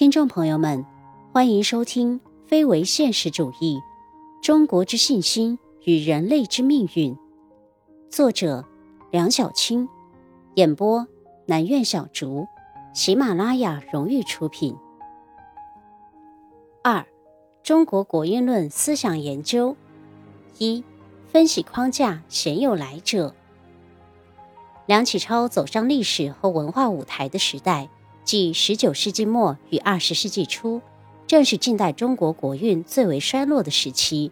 听众朋友们，欢迎收听《非为现实主义：中国之信心与人类之命运》，作者梁小青，演播南苑小竹，喜马拉雅荣誉出品。二、中国国运论思想研究一分析框架鲜有来者。梁启超走上历史和文化舞台的时代。即十九世纪末与二十世纪初，正是近代中国国运最为衰落的时期。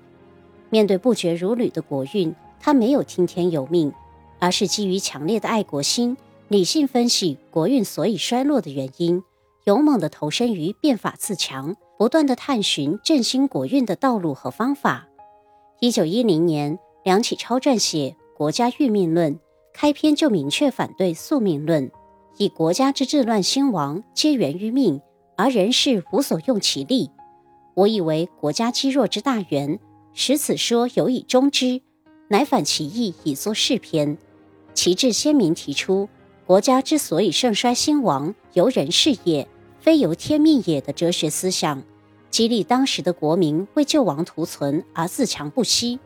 面对不绝如缕的国运，他没有听天由命，而是基于强烈的爱国心，理性分析国运所以衰落的原因，勇猛地投身于变法自强，不断地探寻振兴国运的道路和方法。一九一零年，梁启超撰写《国家运命论》，开篇就明确反对宿命论。以国家之治乱兴亡，皆源于命，而人事无所用其力。我以为国家积弱之大源，使此说有以终之，乃反其意以作事篇。其志鲜明，提出国家之所以盛衰兴亡，由人事也，非由天命也的哲学思想，激励当时的国民为救亡图存而自强不息。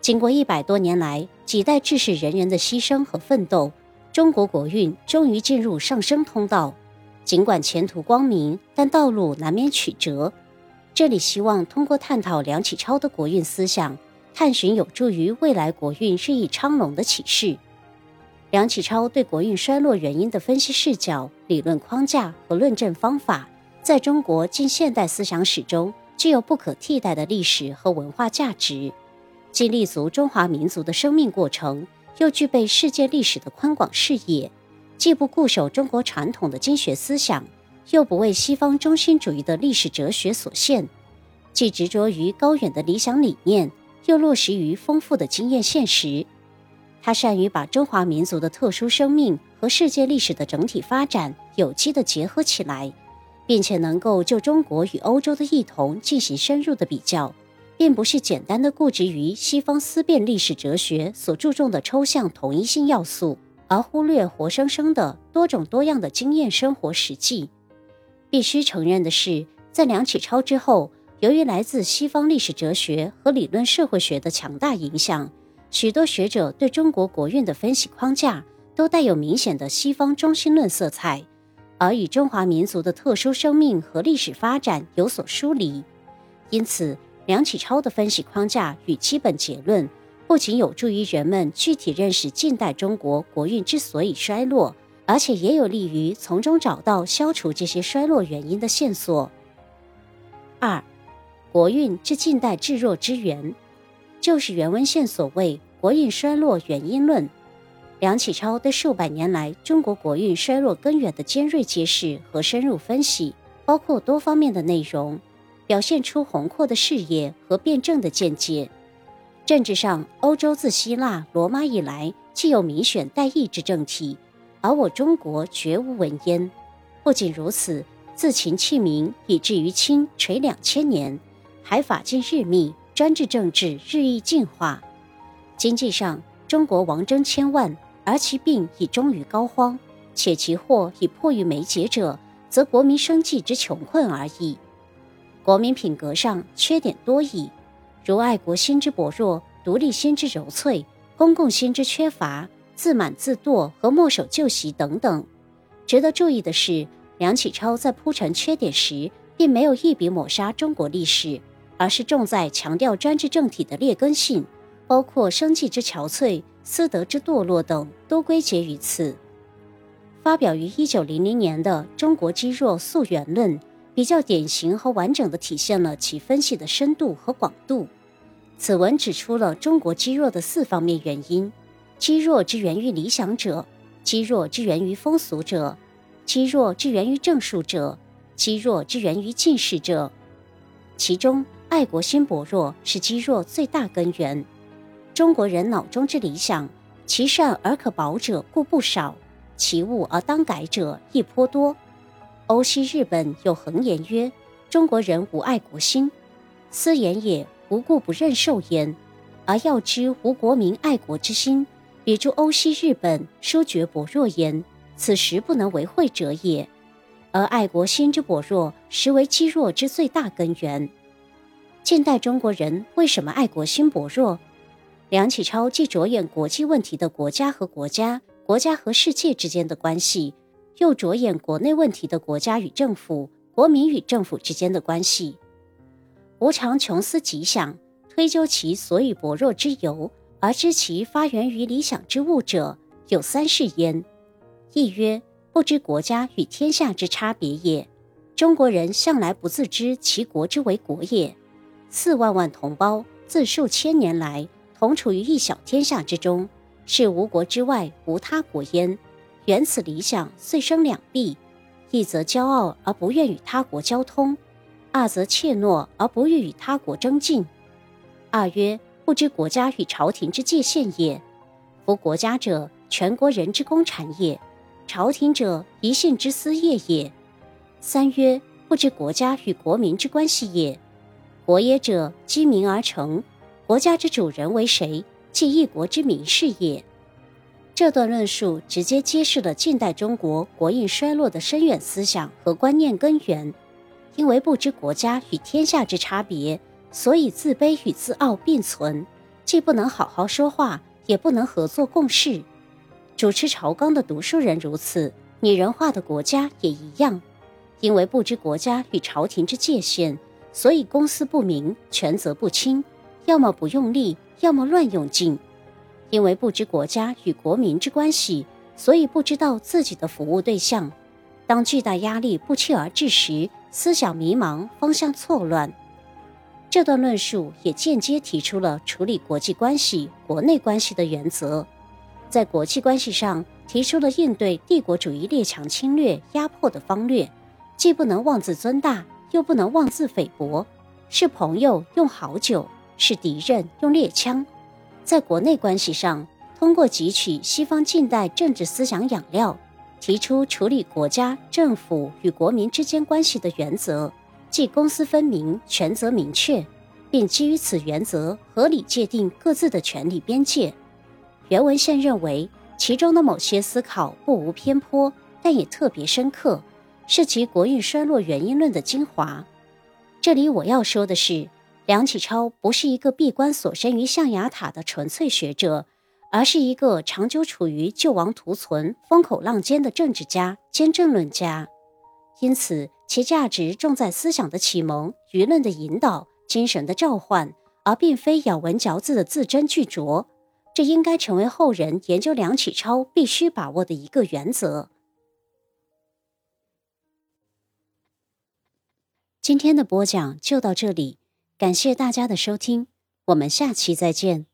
经过一百多年来几代志士仁人的牺牲和奋斗。中国国运终于进入上升通道，尽管前途光明，但道路难免曲折。这里希望通过探讨梁启超的国运思想，探寻有助于未来国运日益昌隆的启示。梁启超对国运衰落原因的分析视角、理论框架和论证方法，在中国近现代思想史中具有不可替代的历史和文化价值，既立足中华民族的生命过程。又具备世界历史的宽广视野，既不固守中国传统的经学思想，又不为西方中心主义的历史哲学所限；既执着于高远的理想理念，又落实于丰富的经验现实。他善于把中华民族的特殊生命和世界历史的整体发展有机地结合起来，并且能够就中国与欧洲的异同进行深入的比较。并不是简单的固执于西方思辨历史哲学所注重的抽象统一性要素，而忽略活生生的多种多样的经验生活实际。必须承认的是，在梁启超之后，由于来自西方历史哲学和理论社会学的强大影响，许多学者对中国国运的分析框架都带有明显的西方中心论色彩，而与中华民族的特殊生命和历史发展有所疏离。因此。梁启超的分析框架与基本结论，不仅有助于人们具体认识近代中国国运之所以衰落，而且也有利于从中找到消除这些衰落原因的线索。二，国运之近代至弱之源，就是原文线所谓“国运衰落原因论”。梁启超对数百年来中国国运衰落根源的尖锐揭示和深入分析，包括多方面的内容。表现出宏阔的视野和辩证的见解。政治上，欧洲自希腊、罗马以来，既有民选代议之政体，而我中国绝无闻焉。不仅如此，自秦弃民以至于清垂两千年，还法禁日密，专制政治日益进化。经济上，中国王征千万，而其病已终于膏肓，且其祸已迫于眉睫者，则国民生计之穷困而已。国民品格上缺点多矣，如爱国心之薄弱、独立心之柔脆、公共心之缺乏、自满自堕和墨守旧习等等。值得注意的是，梁启超在铺陈缺点时，并没有一笔抹杀中国历史，而是重在强调专制政体的劣根性，包括生计之憔悴、私德之堕落等，都归结于此。发表于一九零零年的《中国积弱溯源论》。比较典型和完整的体现了其分析的深度和广度。此文指出了中国积弱的四方面原因：积弱之源于理想者，积弱之源于风俗者，积弱之源于正数者，积弱之源于进士者。其中，爱国心薄弱是积弱最大根源。中国人脑中之理想，其善而可保者固不少，其恶而当改者亦颇多。欧西日本有恒言曰：“中国人无爱国心，斯言也，无故不认受焉。而要知无国民爱国之心，比诸欧西日本殊觉薄弱焉，此时不能为会者也。而爱国心之薄弱，实为积弱之最大根源。近代中国人为什么爱国心薄弱？梁启超既着眼国际问题的国家和国家、国家和世界之间的关系，又着眼国内问题的国家与政府、国民与政府之间的关系。无常穷思极想，推究其所以薄弱之由，而知其发源于理想之物者，有三事焉：一曰。不知国家与天下之差别也。中国人向来不自知其国之为国也。四万万同胞自数千年来同处于一小天下之中，是无国之外无他国焉。原此理想，遂生两弊：一则骄傲而不愿与他国交通；二则怯懦而不欲与他国争竞。二曰不知国家与朝廷之界限也。夫国家者，全国人之公产也。朝廷者，一县之私业也。三曰不知国家与国民之关系也。国也者，积民而成。国家之主人为谁？即一国之民是也。这段论述直接揭示了近代中国国运衰落的深远思想和观念根源。因为不知国家与天下之差别，所以自卑与自傲并存，既不能好好说话，也不能合作共事。主持朝纲的读书人如此，拟人化的国家也一样。因为不知国家与朝廷之界限，所以公私不明，权责不清，要么不用力，要么乱用劲。因为不知国家与国民之关系，所以不知道自己的服务对象。当巨大压力不期而至时，思想迷茫，方向错乱。这段论述也间接提出了处理国际关系、国内关系的原则。在国际关系上提出了应对帝国主义列强侵略压迫的方略，既不能妄自尊大，又不能妄自菲薄。是朋友用好酒，是敌人用猎枪。在国内关系上，通过汲取西方近代政治思想养料，提出处理国家政府与国民之间关系的原则，即公私分明，权责明确，并基于此原则合理界定各自的权利边界。袁文宪认为，其中的某些思考不无偏颇，但也特别深刻，是其国运衰落原因论的精华。这里我要说的是，梁启超不是一个闭关锁身于象牙塔的纯粹学者，而是一个长久处于救亡图存、风口浪尖的政治家兼政论家。因此，其价值重在思想的启蒙、舆论的引导、精神的召唤，而并非咬文嚼字的字斟句酌。这应该成为后人研究梁启超必须把握的一个原则。今天的播讲就到这里，感谢大家的收听，我们下期再见。